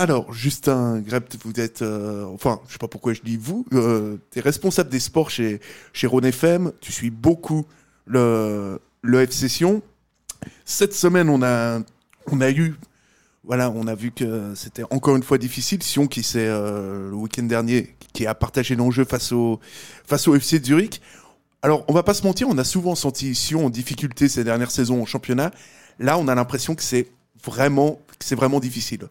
Alors, Justin Grept, vous êtes, euh, enfin, je sais pas pourquoi je dis vous, euh, tu es responsable des sports chez, chez Rhône FM, tu suis beaucoup le, le F Session. Cette semaine, on a, on a eu, voilà, on a vu que c'était encore une fois difficile. Sion, qui s'est, euh, le week-end dernier, qui a partagé l'enjeu face au, face au FC Zurich. Alors, on va pas se mentir, on a souvent senti Sion en difficulté ces dernières saisons en championnat. Là, on a l'impression que c'est vraiment, que c'est vraiment difficile.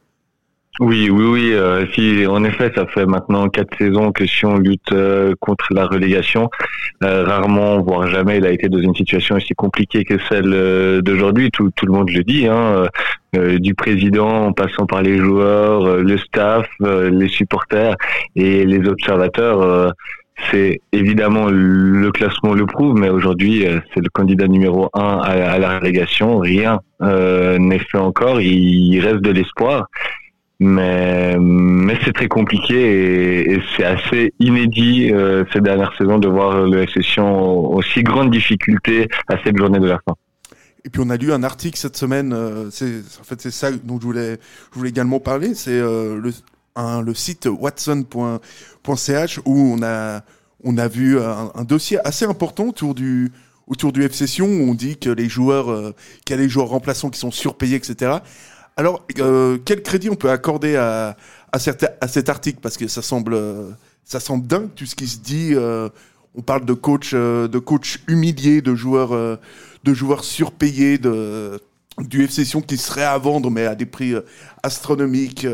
Oui, oui, oui. Euh, si, en effet, ça fait maintenant quatre saisons que Sion lutte euh, contre la relégation. Euh, rarement, voire jamais, il a été dans une situation aussi compliquée que celle d'aujourd'hui. Tout, tout le monde le dit, hein, du président en passant par les joueurs, le staff, les supporters et les observateurs. c'est évidemment le classement le prouve, mais aujourd'hui, c'est le candidat numéro un à, à la relégation. Rien n'est fait encore. Il reste de l'espoir mais c'est très compliqué et, c'est assez inédit euh, ces dernières saisons de voir le Session aussi grande difficulté à cette journée de la fin. Et puis on a lu un article cette semaine, euh, c'est en fait c'est ça dont je voulais également parler, c'est euh, le un, le site watson.ch où on a on a vu un, dossier assez important autour du autour du F Session où on dit que les joueurs euh, qu'il y a les joueurs remplaçants qui sont surpayés etc. Alors, euh, quel crédit on peut accorder à, à, cet article? Parce que ça semble, ça semble dingue tout ce qui se dit. Euh, on parle de coach, euh, de coach humilié, de joueurs, de joueurs surpayés, de, du FC Sion qui serait à vendre, mais à des prix astronomiques.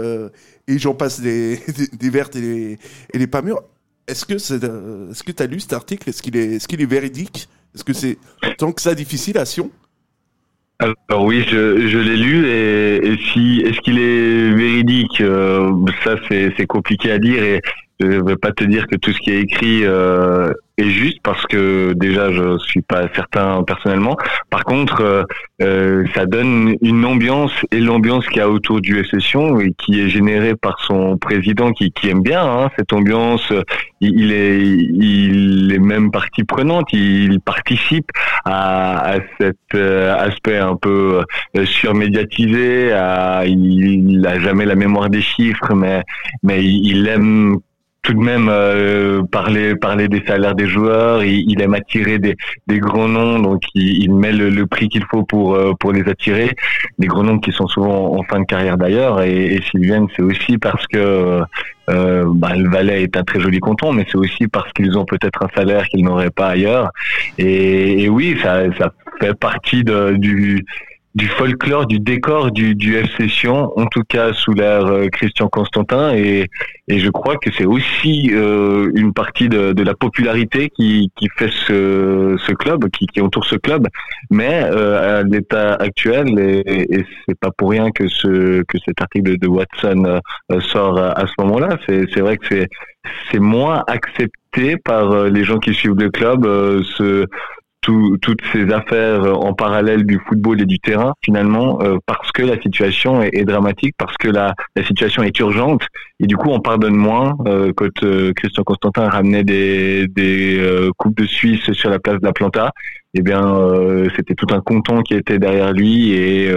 et j'en passe des, vertes et les, pas mûres. Est-ce que tu as lu cet article? Est-ce qu'il est, est-ce qu'il est véridique? Est-ce que c'est tant que ça difficile à Sion? Alors oui, je, je l'ai lu et, si est-ce qu'il est véridique euh, Ça c'est compliqué à dire et je ne vais pas te dire que tout ce qui est écrit euh, est juste parce que déjà je suis pas certain personnellement. Par contre, euh, euh ça donne une ambiance et l'ambiance qu'il y a autour du session et qui est générée par son président qui, qui aime bien hein, cette ambiance. Il, est il est même partie prenante. Il participe à, à cet euh, aspect un peu surmédiatisé. À, il, n'a a jamais la mémoire des chiffres, mais mais il aime tout de même euh, parler parler des salaires des joueurs. Il, il aime attirer des, des grands noms, donc il, met le, prix qu'il faut pour euh, pour les attirer. Des grands noms qui sont souvent en fin de carrière d'ailleurs. Et, et s'ils viennent, c'est aussi parce que euh, bah, le Valais est un très joli canton, mais c'est aussi parce qu'ils ont peut-être un salaire qu'ils n'auraient pas ailleurs. Et, et, oui, ça ça fait partie de, du du folklore, du décor du, du FC Sion, en tout cas sous l'ère euh, Christian Constantin, et, et je crois que c'est aussi euh, une partie de, de, la popularité qui, qui fait ce, ce club, qui, qui, entoure ce club, mais euh, à l'état actuel, et, et c'est pas pour rien que ce que cet article de, Watson euh, sort à, ce moment-là. C'est vrai que c'est moins accepté par les gens qui suivent le club. ce toutes ces affaires euh, en parallèle du football et du terrain finalement euh, parce que la situation est, dramatique, parce que la, la, situation est urgente et du coup on pardonne moins. Euh, quand euh, Christian Constantin ramenait des, des coupes de Suisse sur la place de la Planta, eh bien c'était tout un canton qui était derrière lui et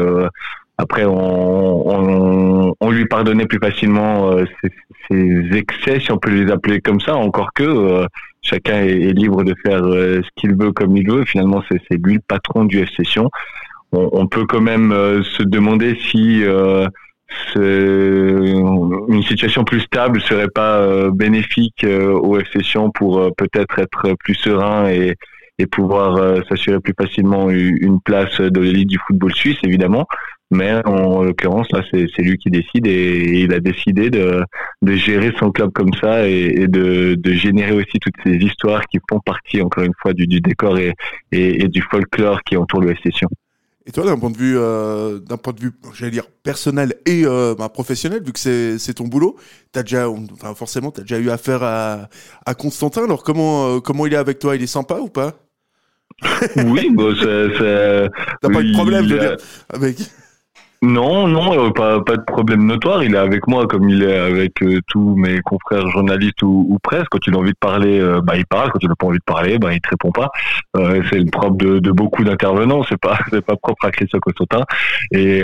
après, on, on, on, lui pardonnait plus facilement ses, ses, excès, si on peut les appeler comme ça, encore que chacun est, libre de faire euh, ce qu'il veut comme il veut. Finalement, c'est lui le patron du F Session. On, on peut quand même euh, se demander si euh, une situation plus stable serait pas bénéfique au F Session pour peut-être être plus serein et, et pouvoir s'assurer plus facilement une place de l'élite du football suisse, évidemment. Mais en l'occurrence, là, c'est lui qui décide et, il a décidé de, de, gérer son club comme ça et, de, de, générer aussi toutes ces histoires qui font partie, encore une fois, du, du décor et, et, du folklore qui entoure le. Et toi, d'un point de vue, euh, d'un point de vue, j'allais dire personnel et euh, bah, professionnel, vu que c'est ton boulot, t'as déjà, enfin forcément, t'as déjà eu affaire à, à Constantin. Alors comment euh, comment il est avec toi? Il est sympa ou pas? Oui, bon, c'est. T'as pas eu de problème, je veux dire, avec. Non, non, euh, pas, pas de problème notoire. Il est avec moi comme il est avec euh, tous mes confrères journalistes ou, ou presse. Quand il a envie de parler, euh, bah il parle. Quand il n'a pas envie de parler, bah il te répond pas. c'est le propre de, de beaucoup d'intervenants. C'est pas c'est pas propre à Christophe Costotin. Et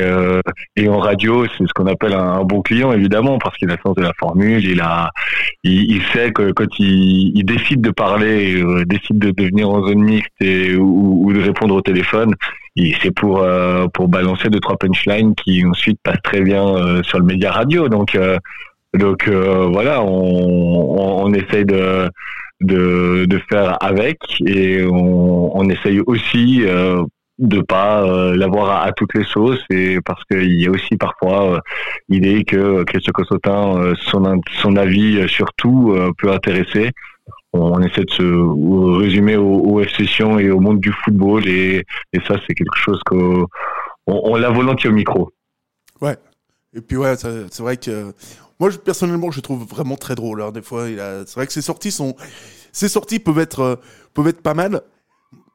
et en radio, c'est ce qu'on appelle un, bon client évidemment parce qu'il a le sens de la formule. Il a il, il sait que quand il, il décide de parler, décide de devenir en zone mixte et ou, ou de répondre au téléphone, c'est pour euh, pour balancer deux trois punchlines qui ensuite passent très bien euh, sur le média radio. Donc euh, donc voilà, on, on, essaye de, de de faire avec et on, on essaye aussi de pas l'avoir à, toutes les sauces et parce qu'il y a aussi parfois l'idée que Christophe Cossotin son son avis sur tout peut intéresser on essaie de se résumer aux, sessions et au monde du football et, ça c'est quelque chose qu'on on, l'a volontiers au micro. Ouais. Et puis ouais, c'est vrai que moi personnellement je trouve vraiment très drôle. Hein. Des fois, c'est vrai que ses sorties sont, ses sorties peuvent être euh, peuvent être pas mal,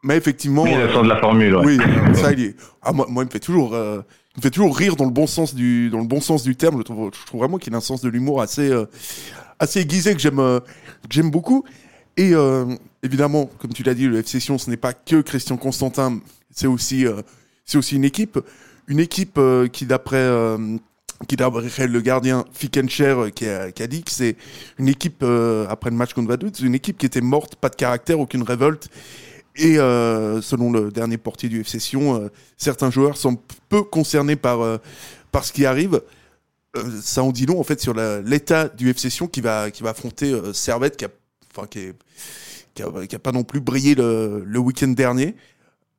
mais effectivement. Mais euh, de la formule. Ouais. Oui, ça il est. Ah, moi, moi il me fait toujours. Euh, il me fait toujours rire dans le bon sens du dans le bon sens du terme. Je trouve, je trouve vraiment qu'il a un sens de l'humour assez assez aiguisé que j'aime j'aime beaucoup. Et euh, évidemment, comme tu l'as dit, le FC Sion, ce n'est pas que Christian Constantin, c'est aussi, euh, c'est aussi une équipe. Une équipe euh, qui, d'après qui d'après le gardien Fickencher qui a, qui a dit que c'est une équipe, après le match contre Vaduz, une équipe qui était morte, pas de caractère, aucune révolte. Et selon le dernier portier du FC Sion, certains joueurs sont peu concernés par, par ce qui arrive. ça en dit long en fait sur l'état du FC Sion qui va, qui va affronter Servette qui a enfin qui, est, qui, a, pas non plus brillé le, le week-end dernier.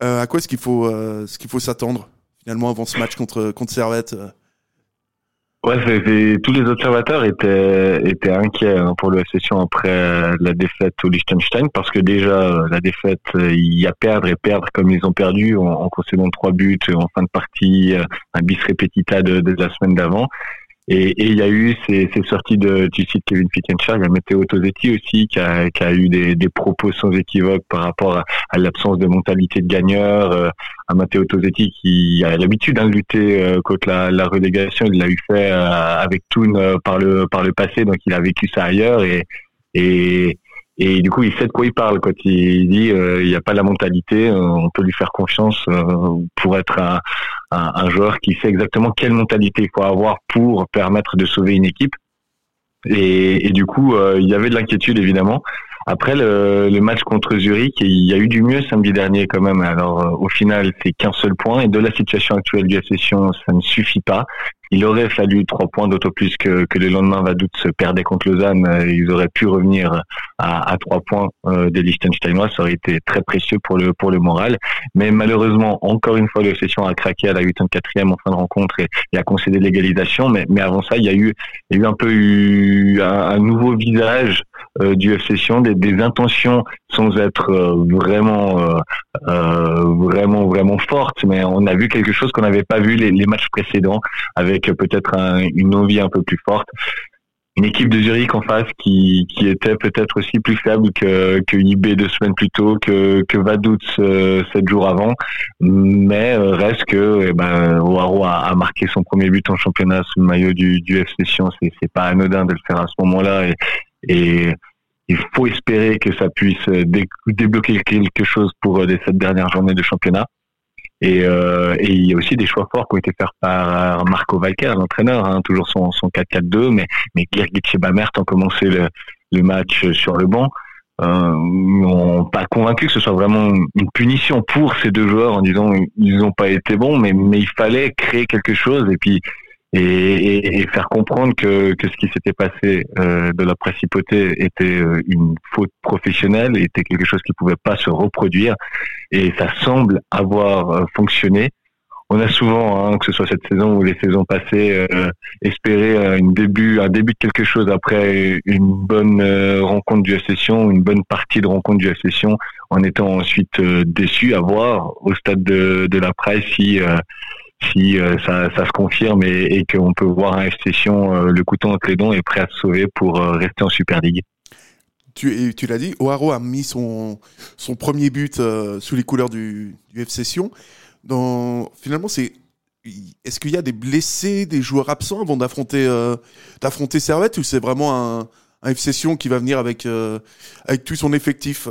Euh, à quoi est-ce qu'il faut, euh, ce qu'il faut s'attendre finalement avant ce match contre contre Servette euh Ouais, tous les observateurs étaient étaient inquiets hein, pour le session après la défaite au Liechtenstein parce que déjà la défaite, il y a perdre et perdre comme ils ont perdu en, en concédant trois buts en fin de partie, un bis repetita de, de la semaine d'avant. Et, il y a eu ces, sorties de, du site Kevin Fickenshire, il y a Matteo Tosetti aussi qui a, qui a eu des, des, propos sans équivoque par rapport à, l'absence de mentalité de gagneur. Euh, à Matteo Tosetti qui a l'habitude hein, de lutter euh, contre la, la, relégation, il l'a eu fait euh, avec Toon euh, par le par le passé, donc il a vécu ça ailleurs et et et du coup, il sait de quoi il parle quand il dit euh, il n'y a pas la mentalité, on peut lui faire confiance euh, pour être un, un, joueur qui sait exactement quelle mentalité il faut avoir pour permettre de sauver une équipe. Et, du coup, il y avait de l'inquiétude évidemment. Après le, match contre Zurich, il y a eu du mieux samedi dernier quand même. Alors au final, c'est qu'un seul point et de la situation actuelle du session, ça ne suffit pas. Il aurait fallu trois points, d'autant plus que, que le lendemain, Vaduz se perdait contre Lausanne. Euh, ils auraient pu revenir à, à trois points euh, des Liechtensteinois. Ça aurait été très précieux pour le, pour le moral. Mais malheureusement, encore une fois, le session a craqué à la 84e en fin de rencontre et, et a concédé l'égalisation. Mais, mais avant ça, il y a eu, il y a eu un peu eu un, nouveau visage euh, du FC Sion, des, intentions sans être euh, vraiment, euh, vraiment, vraiment fortes. Mais on a vu quelque chose qu'on n'avait pas vu les, matchs précédents avec peut-être une envie un peu plus forte. Une équipe de Zurich en face qui, qui était peut-être aussi plus faible que, que IB deux semaines plus tôt, que, que Vaduz sept jours avant. Mais reste que eh ben, Oaro a, marqué son premier but en championnat sous le maillot du, du FC Sion. C'est, pas anodin de le faire à ce moment-là. Et il faut espérer que ça puisse débloquer quelque chose pour les sept dernières journées de championnat. Et, euh, et, il y a aussi des choix forts qui ont été faits par Marco Valker, l'entraîneur, hein, toujours son, son 4-4-2, mais, mais Gergit Bamert ont commencé le, match sur le banc. Euh, n'ont pas convaincu que ce soit vraiment une punition pour ces deux joueurs en disant ils n'ont pas été bons, mais, mais il fallait créer quelque chose. Et puis et, et, faire comprendre que, que ce qui s'était passé euh, de la principauté était euh, une faute professionnelle, était quelque chose qui pouvait pas se reproduire, et ça semble avoir euh, fonctionné. On a souvent, hein, que ce soit cette saison ou les saisons passées, euh, espéré un début, un début de quelque chose après une bonne rencontre du session, une bonne partie de rencontre du session, en étant ensuite déçu à voir au stade de, de la presse si si euh, ça, se confirme et, et qu'on peut voir un FC Sion euh, le couteau entre les dents et prêt à se sauver pour euh, rester en Super League. Tu, l'as dit, O'Haro a mis son, son premier but sous les couleurs du, du FC finalement, c'est est-ce qu'il y a des blessés, des joueurs absents avant d'affronter d'affronter Servette ou c'est vraiment un, un F Session qui va venir avec avec tout son effectif?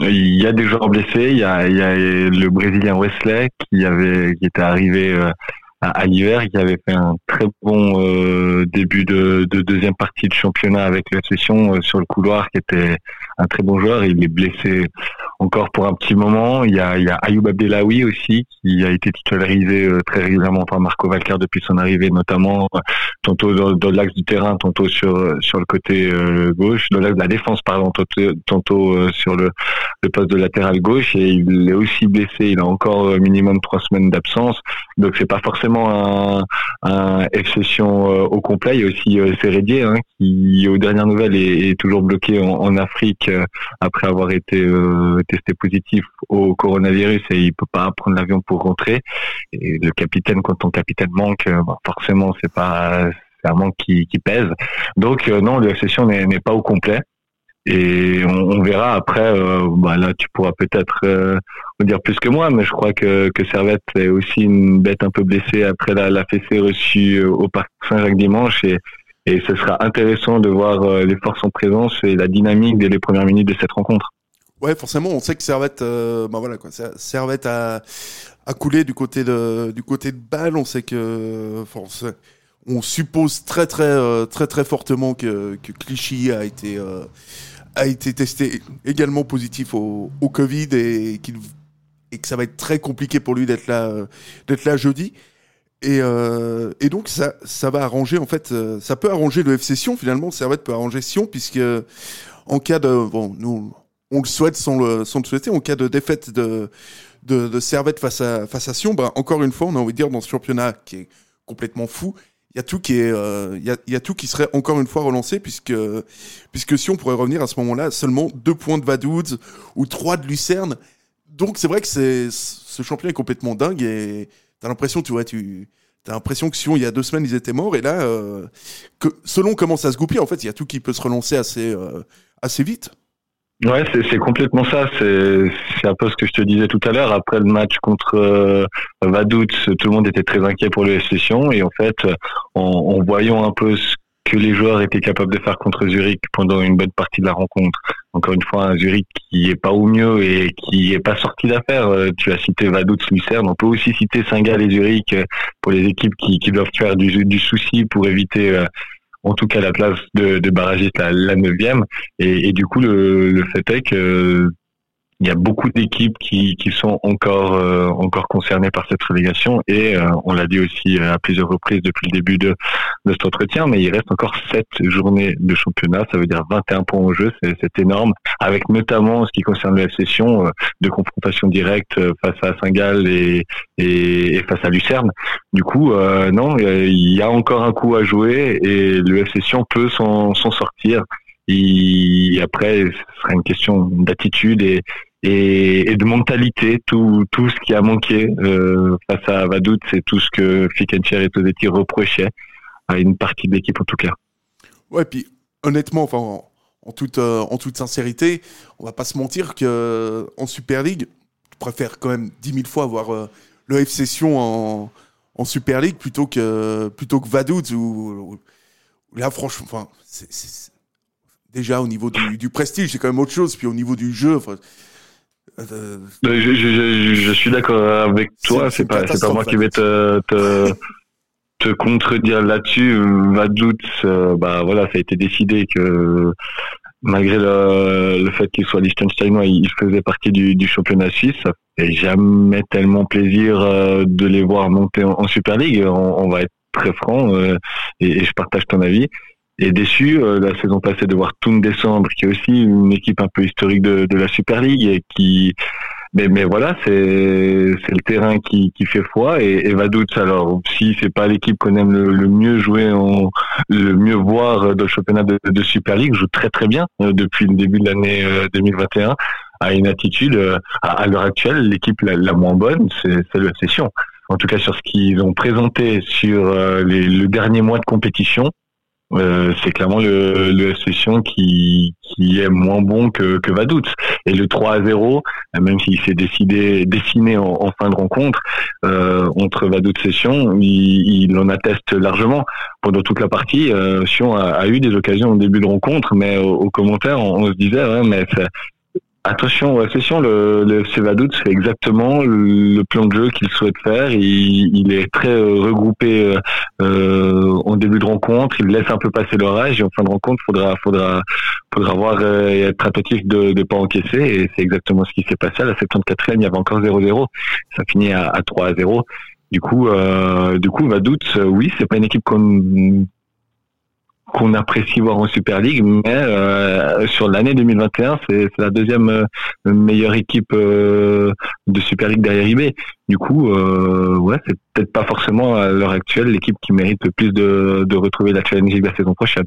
Il y a des joueurs blessés. Il y a, le Brésilien Wesley qui avait, qui était arrivé euh, à, l'hiver, qui avait fait un très bon euh, début de, de, deuxième partie de championnat avec la session euh, sur le couloir, qui était un très bon joueur. Il est blessé encore pour un petit moment. Il y a, il y a Ayoub Abdelawi aussi, qui a été titularisé euh, très régulièrement par Marco Valcar depuis son arrivée, notamment euh, tantôt dans, dans l'axe du terrain, tantôt sur sur le côté euh, gauche, dans l'axe de la défense, pardon, tantôt, tantôt sur le, le poste de latéral gauche. Et il est aussi blessé. Il a encore minimum trois semaines d'absence. Donc c'est pas forcément un, un F-session au complet. Il y a aussi euh, hein, qui aux dernières nouvelles est, est toujours bloqué en, en Afrique après avoir été testé positif au coronavirus et il peut pas prendre l'avion pour rentrer. Et le capitaine, quand ton capitaine manque, euh, bah, forcément, c'est pas un manque qui, pèse. Donc euh, non, la session n'est pas au complet. Et on, verra après. Euh, bah là, tu pourras peut-être dire plus que moi, mais je crois que, Servette est aussi une bête un peu blessée après la, la fessée reçue au Parc Saint-Jacques dimanche. Et ce sera intéressant de voir les forces en présence et la dynamique dès les premières minutes de cette rencontre. Ouais, forcément, on sait que Servette, euh, bah voilà quoi, Servette a, coulé du côté de du côté de Bâle. On sait que, on suppose très très euh, très très fortement que, que Clichy a été euh, a été testé également positif au, au Covid et qu'il et que ça va être très compliqué pour lui d'être là euh, d'être là jeudi. Et, euh, et donc ça, ça va arranger en fait, ça peut arranger le FC Sion finalement. Servette peut arranger Sion puisque en cas de bon, nous on le souhaite sans le, sans le souhaiter. En cas de défaite de, de, de Servette face à, face à Sion, bah, encore une fois, on a envie de dire dans ce championnat qui est complètement fou, il y a tout qui est, euh, il y, a, y, a, tout qui serait encore une fois relancé puisque, puisque Sion pourrait revenir à ce moment-là seulement deux points de Vaduz ou trois de Lucerne. Donc c'est vrai que c'est, ce championnat est complètement dingue et t'as l'impression, tu vois, tu, T'as l'impression que Sion, il y a deux semaines, ils étaient morts, et là, euh, que selon comment ça se goupille, en fait, il y a tout qui peut se relancer assez, euh, assez vite. Ouais, c'est complètement ça. C'est un peu ce que je te disais tout à l'heure. Après le match contre euh, Vaduz, tout le monde était très inquiet pour le Session. Et en fait, en, en, voyant un peu ce que les joueurs étaient capables de faire contre Zurich pendant une bonne partie de la rencontre, encore une fois, un Zurich qui est pas au mieux et qui est pas sorti d'affaire. Euh, tu as cité Vaduz, Lucerne. On peut aussi citer Saint-Gall et Zurich euh, pour les équipes qui, doivent faire du, du souci pour éviter euh, en tout cas la place de, de barragiste la, la neuvième. Et, et, du coup, le, le fait est que il y a beaucoup d'équipes qui, qui sont encore euh, encore concernées par cette relégation et euh, on l'a dit aussi à plusieurs reprises depuis le début de, de cet entretien, mais il reste encore sept journées de championnat, ça veut dire 21 points au jeu, c'est énorme, avec notamment ce qui concerne la session euh, de confrontation directe face à Saint-Gall et, et, et, face à Lucerne. Du coup, non, il y a encore un coup à jouer et le FC peut s'en sortir. Et après, ce sera une question d'attitude et, et, de mentalité, tout, tout ce qui a manqué euh, face à Vadout, c'est tout ce que Fickencher et Tosetti reprochaient à une partie de l'équipe en tout cas. Ouais, puis honnêtement, en, toute, euh, en toute sincérité, on va pas se mentir que en Super League, je préfère quand même dix mille fois avoir euh, le F Session en, en Super League plutôt que plutôt que Vaduz ou, là franchement, déjà au niveau du, du prestige, c'est quand même autre chose. Puis au niveau du jeu, euh, je, je, je, suis d'accord avec toi. C'est pas, pas moi qui vais te, te, te contredire là-dessus. Vaduz, euh, bah voilà, ça a été décidé que malgré le, le fait qu'il soit Liechtensteinois, il faisait partie du, du championnat suisse. Ça fait jamais tellement plaisir euh, de les voir monter en, Super League. On, on, va être très franc et, et, je partage ton avis et déçu euh, la saison passée de voir Toon descendre, qui est aussi une équipe un peu historique de, de la Super League et qui mais, mais voilà, c'est le terrain qui, qui fait foi et, et Vaduz. Alors si c'est pas l'équipe qu'on aime le, le, mieux jouer, en, le mieux voir le championnat de, de, Super League, joue très très bien euh, depuis le début de l'année 2021 euh, à une attitude à, l'heure actuelle l'équipe la, la, moins bonne, c'est la session. En tout cas sur ce qu'ils ont présenté sur les, le dernier mois de compétition, euh, c'est clairement le, le qui, qui est moins bon que, que Vadout. Et le 3 à 0, même s'il s'est décidé dessiné en, en, fin de rencontre euh, entre Vadout et Sion, il, il, en atteste largement. Pendant toute la partie, euh, Sion a, a, eu des occasions au début de rencontre, mais au, commentaire, on, on, se disait, ouais, mais Attention, attention, le, le FC Vaduz fait exactement le, plan de jeu qu'il souhaite faire. Il, il est très euh, regroupé euh, euh, en début de rencontre. Il laisse un peu passer l'orage et en fin de rencontre, faudra, faudra, faudra voir et être attentif de ne pas encaisser. Et c'est exactement ce qui s'est passé. À la 74e, il y avait encore 0-0. Ça finit à, à 3-0. Du coup, euh, du coup, Vaduz, oui, c'est pas une équipe qu'on qu'on apprécie voir en Super League, mais euh, sur l'année 2021, c'est la deuxième euh, meilleure équipe euh, de Super League derrière IB. Du coup, ouais, c'est peut-être pas forcément à l'heure actuelle l'équipe qui mérite le plus de, retrouver la Challenge League la saison prochaine.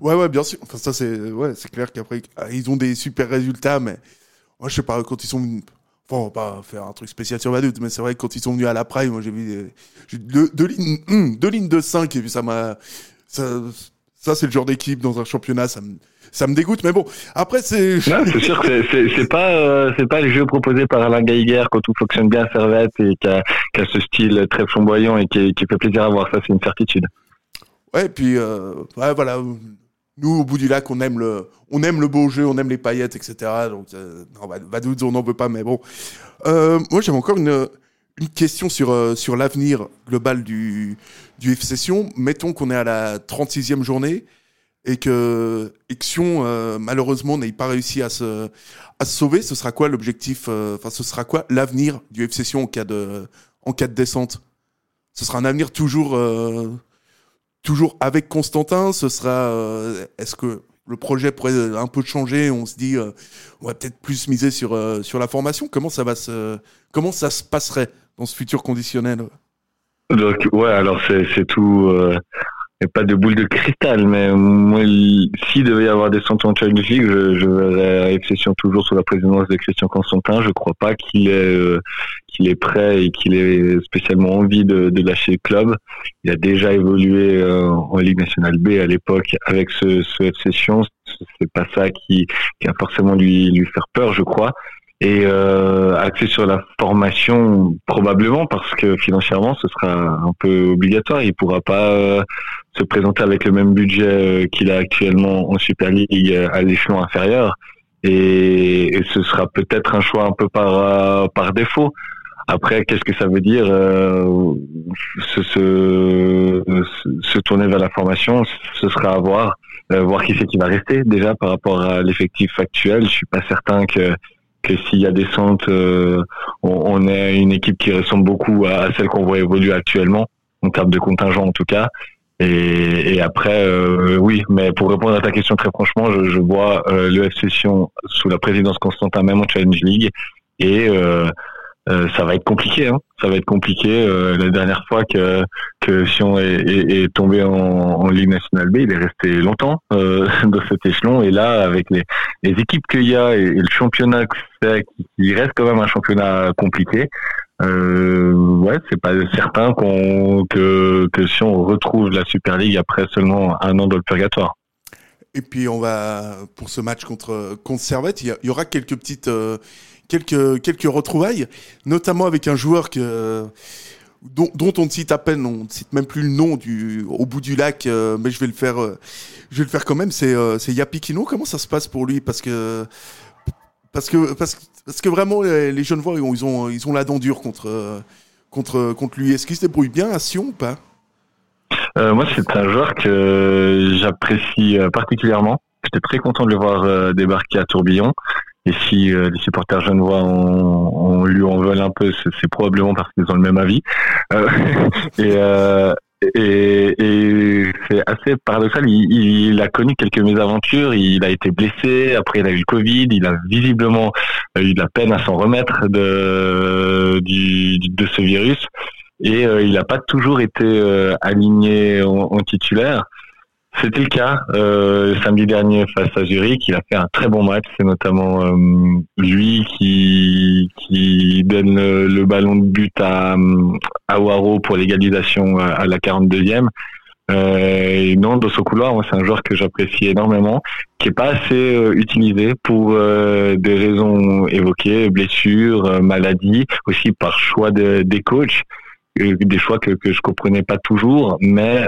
Ouais, ouais, bien sûr. Enfin, ça, c'est ouais, clair qu'après, ah, ils ont des super résultats, mais moi, je sais pas, quand ils sont. Enfin, on va pas faire un truc spécial sur Vaduz, mais c'est vrai que quand ils sont venus à la Prime, moi, j'ai vu deux, deux, lignes, hum, deux lignes de 5, et ça m'a. Ça, c'est le genre d'équipe dans un championnat, ça me, ça me dégoûte. Mais bon, après, c'est. c'est sûr que c'est pas, euh, c'est pas le jeu proposé par Alain Geiger quand tout fonctionne bien à Servette et qui a, ce style très flamboyant et qui, qui fait plaisir à voir. Ça, c'est une certitude. Ouais, et puis, euh, ouais, voilà. Nous, au bout du lac, on aime le, on aime le beau jeu, on aime les paillettes, etc. Donc, euh, non, Vaduz, on n'en veut pas, mais bon. Euh, moi, j'avais encore une, une question sur, euh, sur l'avenir global du, du F-Session. Mettons qu'on est à la 36e journée et que Exion, euh, malheureusement, n'ait pas réussi à se, à sauver. Ce sera quoi l'objectif euh, Enfin, ce sera quoi l'avenir du F-Session en, cas de, en cas de descente? Ce sera un avenir toujours, toujours avec Constantin Ce sera. Est-ce que le projet pourrait un peu changer? On se dit, on va peut-être plus miser sur, sur la formation. Comment ça va se, comment ça se passerait? Dans ce futur conditionnel Donc, ouais, alors c'est tout. Euh, pas de boule de cristal, mais moi, s'il devait y avoir des centres en Challenge League, je, je verrais Session toujours sous la présidence de Christian Constantin. Je crois pas qu'il est, euh, qu'il est prêt et qu'il ait spécialement envie de, de, lâcher le club. Il a déjà évolué euh, en Ligue nationale B à l'époque avec ce, ce F-Session. C'est pas ça qui, qui a forcément lui, lui faire peur, je crois et euh, axé sur la formation probablement parce que financièrement ce sera un peu obligatoire. Il pourra pas euh, se présenter avec le même budget euh, qu'il a actuellement en Super League euh, à l'échelon inférieur et, ce sera peut-être un choix un peu par par défaut. Après, qu'est-ce que ça veut dire se, se, se, tourner vers la formation? Ce sera à voir, voir qui c'est qui va rester déjà par rapport à l'effectif actuel. Je suis pas certain que que s'il y a des centres, euh, on, est une équipe qui ressemble beaucoup à, celle qu'on voit évoluer actuellement, en termes de contingent en tout cas. Et, après, euh, oui, mais pour répondre à ta question très franchement, je, je vois euh, le sous la présidence Constantin même en Challenge League et euh, ça va être compliqué. Hein. Ça va être compliqué. Euh, la dernière fois que que Sion est, est, est tombé en, en, Ligue nationale B, il est resté longtemps euh, dans cet échelon. Et là, avec les, les équipes qu'il y a et, le championnat qui reste quand même un championnat compliqué. Euh, ouais, c'est pas certain qu'on que que Sion retrouve la Super League après seulement un an dans le purgatoire. Et puis on va pour ce match contre contre Servette, il y, aura quelques petites euh, quelques, quelques retrouvailles, notamment avec un joueur que, dont, on ne cite à peine, on ne cite même plus le nom au bout du lac, euh, mais je vais le faire, euh, je vais le faire quand même. C'est, euh, c'est Yapikino. Comment ça se passe pour lui? Parce que, parce que, parce, que vraiment, les, jeunes voix, ils ont, ils ont la dent dure contre, contre, contre lui. Est-ce qu'il se débrouille bien à Sion ou pas? Moi, c'est un joueur que j'apprécie particulièrement. J'étais très content de le voir débarquer à Tourbillon. Et si euh, les supporters genevois on, on lui en veulent un peu, c'est probablement parce qu'ils ont le même avis. Euh, et, euh, et, et c'est assez paradoxal. Il, il, a connu quelques mésaventures. Il a été blessé. Après, il a eu le Covid. Il a visiblement eu de la peine à s'en remettre de, du, de ce virus. Et euh, il n'a pas toujours été euh, aligné en, en titulaire. C'était le cas euh, samedi dernier face à Zurich. Il a fait un très bon match. C'est notamment euh, lui qui, qui donne le, ballon de but à, à pour l'égalisation à, la 42e. Euh, non, dans ce couloir, c'est un joueur que j'apprécie énormément, qui est pas assez euh, utilisé pour euh, des raisons évoquées, blessures, euh, maladies, aussi par choix de, des coachs, des choix que, que je comprenais pas toujours, mais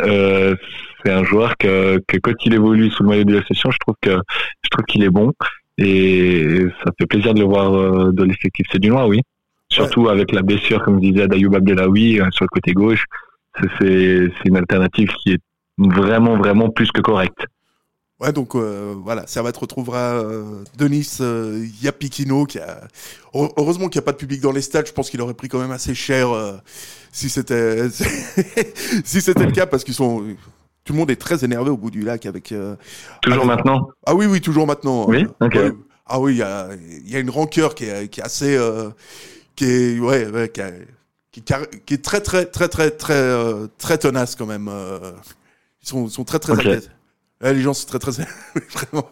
c'est un joueur que, que quand il évolue sous le maillot de la session, je trouve que je trouve qu'il est bon et ça fait plaisir de le voir dans l'effectif c'est du noir, oui. Surtout avec la blessure, comme je disais, d'Ayoub Abdelawi sur le côté gauche c'est une alternative qui est vraiment, vraiment plus que correcte. Ouais, donc euh, voilà, Servette retrouvera euh, Denis euh, Yapikino, qui a heureusement qu'il n'y a pas de public dans les stades. Je pense qu'il aurait pris quand même assez cher euh, si c'était si c'était le cas, parce qu'ils sont tout le monde est très énervé au bout du lac avec. toujours maintenant? Ah oui, oui, toujours maintenant. Oui. Ok. Ah oui, il y a, y a une rancœur qui est, qui est assez, qui est ouais, ouais qui, qui, est très très très très très euh, très tenace quand même. Euh. ils sont, sont très très okay. Les gens sont très très vraiment.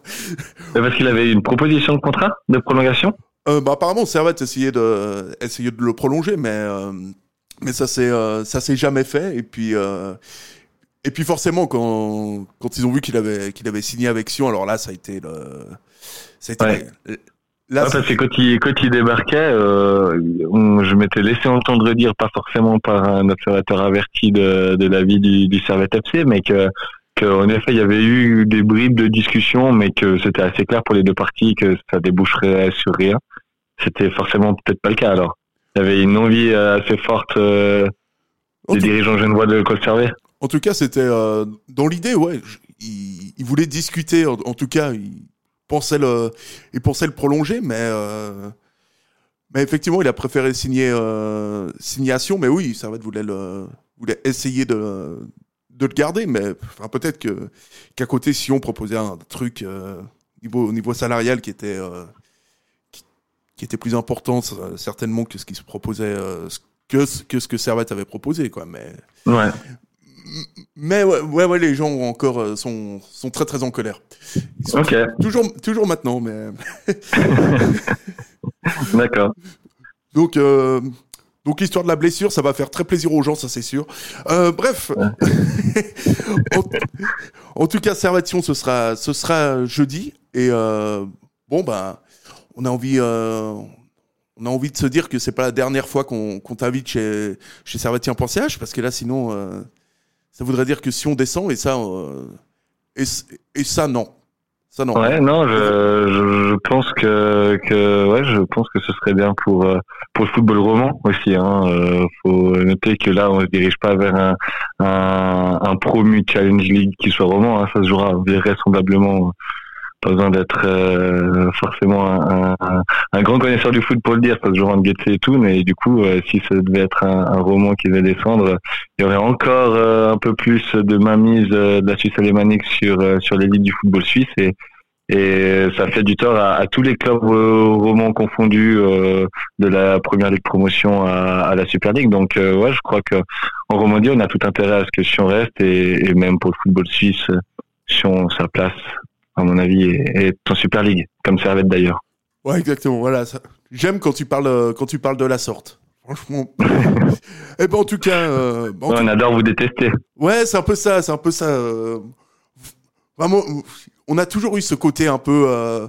Parce qu'il avait une proposition de contrat de prolongation? Euh, bah, apparemment, Servette essayait de essayer de le prolonger, mais euh, mais ça s'est ça s'est jamais fait. Et puis et puis forcément quand quand ils ont vu qu'il avait qu'il avait signé avec Sion, alors là ça a été le ça a été Là, parce que quand il, quand il débarquait, euh, je m'étais laissé entendre dire, pas forcément par un observateur averti de, de la vie du, du Servette FC, mais que, que en effet il y avait eu des bribes de discussion, mais que c'était assez clair pour les deux parties que ça déboucherait sur rien. C'était forcément peut-être pas le cas alors. Il y avait une envie euh, assez forte euh, des dirigeants genevois de le conserver. En tout cas, c'était euh, dans l'idée, ouais. Il, il, voulait discuter, en, en tout cas, il, pensait le, il pensait le prolonger, mais, euh, mais effectivement, il a préféré signer euh, signation. Mais oui, ça voulait, le, voulait essayer de, de le garder, mais enfin, peut-être que qu'à côté, si on proposait un truc euh, niveau, niveau salarial qui était, euh, qui, qui, était plus important certainement que ce qui se proposait, euh, que, que ce que Servette avait proposé, quoi. Mais, ouais mais ouais, ouais, ouais, les gens encore euh, sont, sont très très en colère. Toujours, toujours maintenant, mais. D'accord. Donc, euh, donc l'histoire de la blessure, ça va faire très plaisir aux gens, ça c'est sûr. Euh, bref. en, en, tout cas, Servation, ce sera, ce sera jeudi. Et euh, bon, ben, on a envie. Euh, on a envie de se dire que c'est pas la dernière fois qu'on qu t'invite chez, chez Servatien.ch, parce que là, sinon, ça voudrait dire que si on descend, et ça, et, et, ça, non. Non. Ouais, non, je, je, je, pense que, que, ouais, je pense que ce serait bien pour, euh, pour le football roman aussi, hein. Euh, faut noter que là, on se dirige pas vers un, un, un promu Challenge League qui soit roman, hein. Ça se jouera vraisemblablement pas besoin d'être euh, forcément un, grand connaisseur du foot pour le dire, parce que je rentre et tout, mais du coup, euh, si ça devait être un, un, roman qui devait descendre, il y aurait encore euh, un peu plus de mainmise de la Suisse alémanique sur sur l'élite du football suisse et ça fait du tort à, tous les clubs romans confondus de la première ligue promotion à, la Super League. Donc ouais, je crois que en Romandie, on a tout intérêt à ce que Sion reste et, même pour le football suisse, Sion sa place à mon avis, est, en Super League, comme Servette d'ailleurs. Ouais, exactement. Voilà, j'aime quand tu parles euh, quand tu parles de la sorte. Franchement. eh ben en tout cas, euh, en ouais, tout... on adore vous détester. Ouais, c'est un peu ça, c'est un peu ça. Euh... Vraiment, on a toujours eu ce côté un peu. Euh...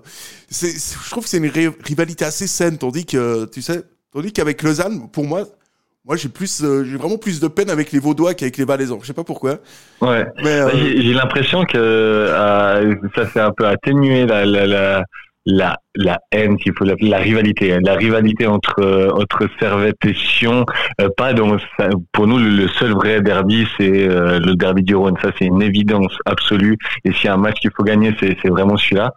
je trouve que c'est une rivalité assez saine, tandis que tu sais, tandis qu'avec Lausanne, pour moi, moi, j'ai plus, euh, j'ai vraiment plus de peine avec les Vaudois qu'avec les Valaisans. Je sais pas pourquoi. Ouais. Euh... J'ai l'impression que euh, ça s'est un peu atténué la, la, la, la, la haine, s'il faut l'appeler, la rivalité, hein. la rivalité entre euh, entre Servette et Sion. Euh, pas dans, pour nous, le, seul vrai derby, c'est le derby du Rhône. Ça, c'est une évidence absolue. Et s'il y a un match qu'il faut gagner, c'est c'est vraiment celui-là.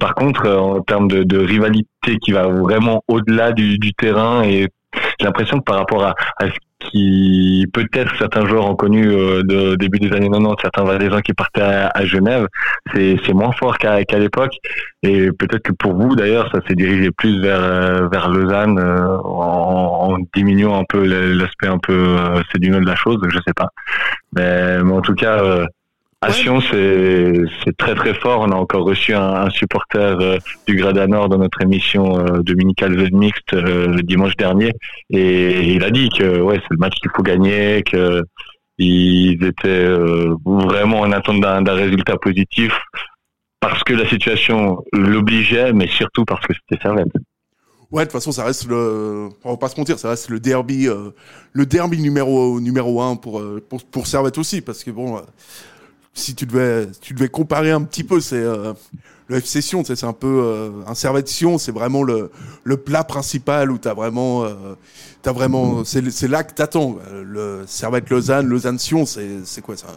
par contre, en termes de, de rivalité qui va vraiment au-delà du, du terrain et j'ai l'impression que par rapport à, à ce qui peut-être certains joueurs ont connu euh, de début des années 90, certains Valaisans qui partaient à, à Genève, c'est moins fort qu'à l'époque. Et peut-être que pour vous d'ailleurs, ça s'est dirigé plus vers euh, vers Lausanne euh, en, en, diminuant un peu l'aspect un peu euh, séduneux de la chose, je sais pas. Mais, mais en tout cas. Euh, à Sion, c'est très très fort. On a encore reçu un, un supporter euh, du Grada Nord dans notre émission euh, dominicale The Mixte euh, le dimanche dernier, et il a dit que ouais, c'est le match qu'il faut gagner, que ils étaient vraiment en attente d'un résultat positif parce que la situation l'obligeait, mais surtout parce que c'était Servette. Ouais, de toute façon, ça reste le, on va pas se mentir, ça reste le derby, euh, le derby numéro numéro un pour euh, pour pour Servette aussi, parce que bon, euh, si tu devais tu devais comparer un petit peu, c'est le FC Sion, c'est un peu un Servette Sion, c'est vraiment le le plat principal où t'as vraiment t'as vraiment c'est c'est là que t'attends. Le Servette Lausanne, Lausanne Sion, c'est c'est quoi ça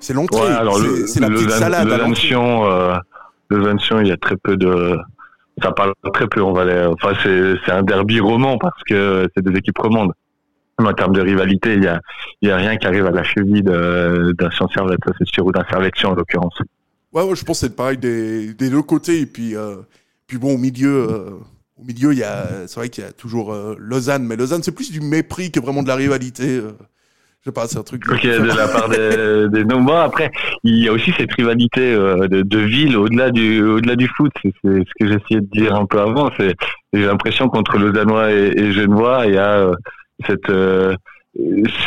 C'est l'entrée, c'est la petite salade. Lausanne Sion, Lausanne Sion, il y a très peu de ça parle très peu en Valais. Enfin, c'est un derby roman parce que c'est des équipes romandes. En termes de rivalité, il y a, y a rien qui arrive à la cheville d'un Servette, ça c'est sûr, ou d'un Servetien en l'occurrence. Ouais, ouais, je pense que c'est pareil des, des, deux côtés. Et puis, euh, puis bon, au milieu, euh, au milieu, il y a, c'est vrai qu'il y a toujours euh, Lausanne, mais Lausanne, c'est plus du mépris que vraiment de la rivalité. Euh sais pas, c'est un truc. Ok, de la part des, des non, après, il y a aussi cette rivalité de, de ville au-delà du, au-delà du foot. C'est, ce que j'essayais de dire un peu avant. C'est, j'ai l'impression qu'entre Lausannois et, et Genevois, il y a cette, euh,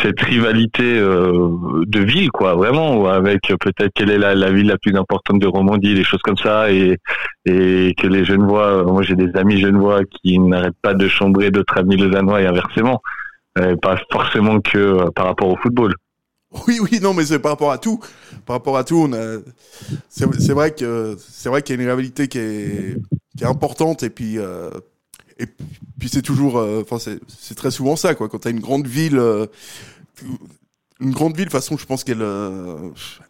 cette rivalité de ville, quoi, vraiment, avec peut-être quelle est la, la, ville la plus importante de Romandie, des choses comme ça, et, et que les Genevois, moi j'ai des amis Genevois qui n'arrêtent pas de chambrer d'autres amis Lausannois et inversement. Euh, pas forcément que euh, par rapport au football. Oui, oui, non, mais c'est par rapport à tout. Par rapport à tout, on. C'est vrai que c'est vrai qu'il y a une rivalité qui est, qui est importante et puis euh, et puis c'est toujours. Enfin, c'est très souvent ça, quoi. Quand t'as une grande ville. une grande ville, de toute façon, je pense qu'elle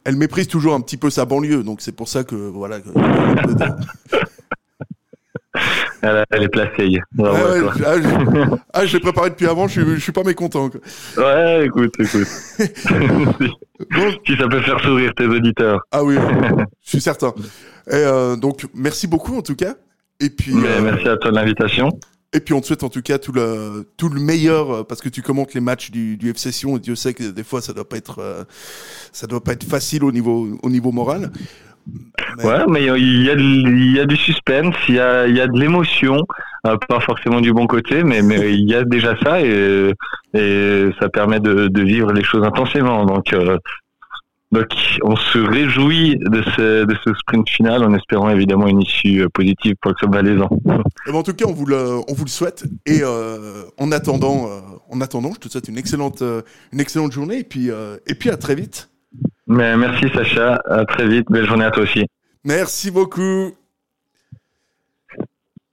elle méprise toujours un petit peu sa banlieue, donc c'est pour ça que voilà. Elle, est placée. ah, ah, je l'ai préparé depuis avant, je, je suis pas mécontent. Ouais, écoute, écoute. si ça peut faire sourire tes auditeurs. Ah oui, je suis certain. Et euh, donc, merci beaucoup en tout cas. Et puis. Euh, merci à toi de l'invitation. Et puis on te souhaite en tout cas tout le tout le meilleur euh, parce que tu commentes les matchs du, du FC Sion et Dieu sait que des fois ça doit pas être ça doit pas être facile au niveau au niveau moral. Ouais, mais il y a, il y a du suspense, il y a, il y a de l'émotion, euh, pas forcément du bon côté, mais, mais il y a déjà ça et, et ça permet de, de vivre les choses intensément. Donc, euh, donc on se réjouit de ce, de ce sprint final en espérant évidemment une issue euh, positive pour le club valaisan. Eh ben, en tout cas, on vous le, on vous le souhaite et en attendant, en attendant, je te souhaite une excellente, une excellente journée et puis, et puis à très vite. Mais merci Sacha, à très vite, belle journée à toi aussi. Merci beaucoup.